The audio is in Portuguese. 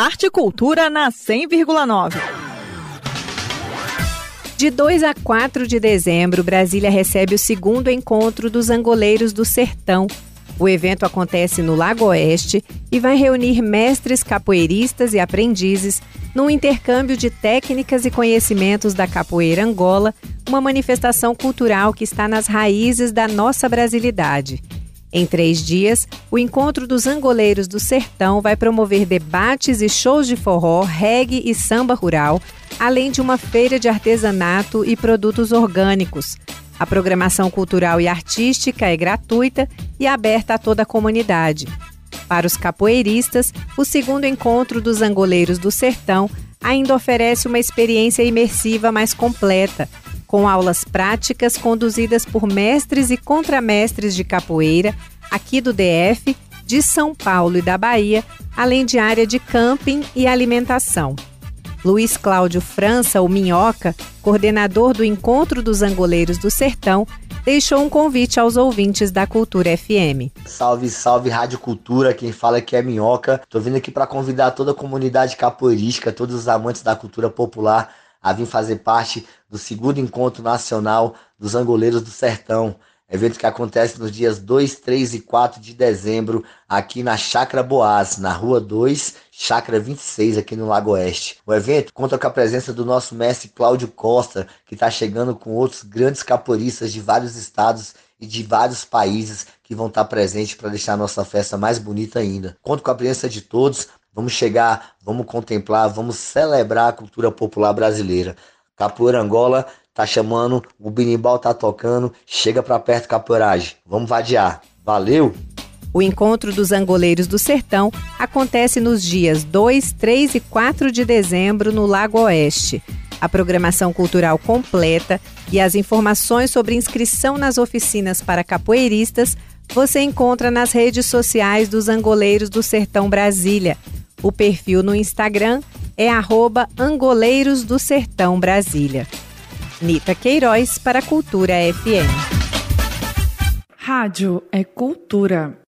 Arte e Cultura na 100,9. De 2 a 4 de dezembro, Brasília recebe o segundo encontro dos Angoleiros do Sertão. O evento acontece no Lago Oeste e vai reunir mestres capoeiristas e aprendizes num intercâmbio de técnicas e conhecimentos da capoeira Angola, uma manifestação cultural que está nas raízes da nossa brasilidade. Em três dias, o Encontro dos Angoleiros do Sertão vai promover debates e shows de forró, reggae e samba rural, além de uma feira de artesanato e produtos orgânicos. A programação cultural e artística é gratuita e aberta a toda a comunidade. Para os capoeiristas, o segundo encontro dos Angoleiros do Sertão ainda oferece uma experiência imersiva mais completa, com aulas práticas conduzidas por mestres e contramestres de capoeira aqui do DF, de São Paulo e da Bahia, além de área de camping e alimentação. Luiz Cláudio França, o Minhoca, coordenador do Encontro dos Angoleiros do Sertão, deixou um convite aos ouvintes da Cultura FM. Salve, salve Rádio Cultura, quem fala aqui é Minhoca. Tô vindo aqui para convidar toda a comunidade capoeirística, todos os amantes da cultura popular a vir fazer parte do segundo encontro nacional dos angoleiros do sertão. Evento que acontece nos dias 2, 3 e 4 de dezembro, aqui na Chácara Boaz, na Rua 2, Chácara 26, aqui no Lago Oeste. O evento conta com a presença do nosso mestre Cláudio Costa, que está chegando com outros grandes caporistas de vários estados e de vários países que vão estar tá presentes para deixar a nossa festa mais bonita ainda. Conto com a presença de todos, Vamos chegar, vamos contemplar, vamos celebrar a cultura popular brasileira. Capoeira Angola tá chamando, o binimbal tá tocando, chega para perto capoeiragem. Vamos vadiar. Valeu! O encontro dos angoleiros do sertão acontece nos dias 2, 3 e 4 de dezembro no Lago Oeste. A programação cultural completa e as informações sobre inscrição nas oficinas para capoeiristas você encontra nas redes sociais dos Angoleiros do Sertão Brasília. O perfil no Instagram é arroba Angoleiros do Sertão Brasília. Nita Queiroz para Cultura FM. Rádio é cultura.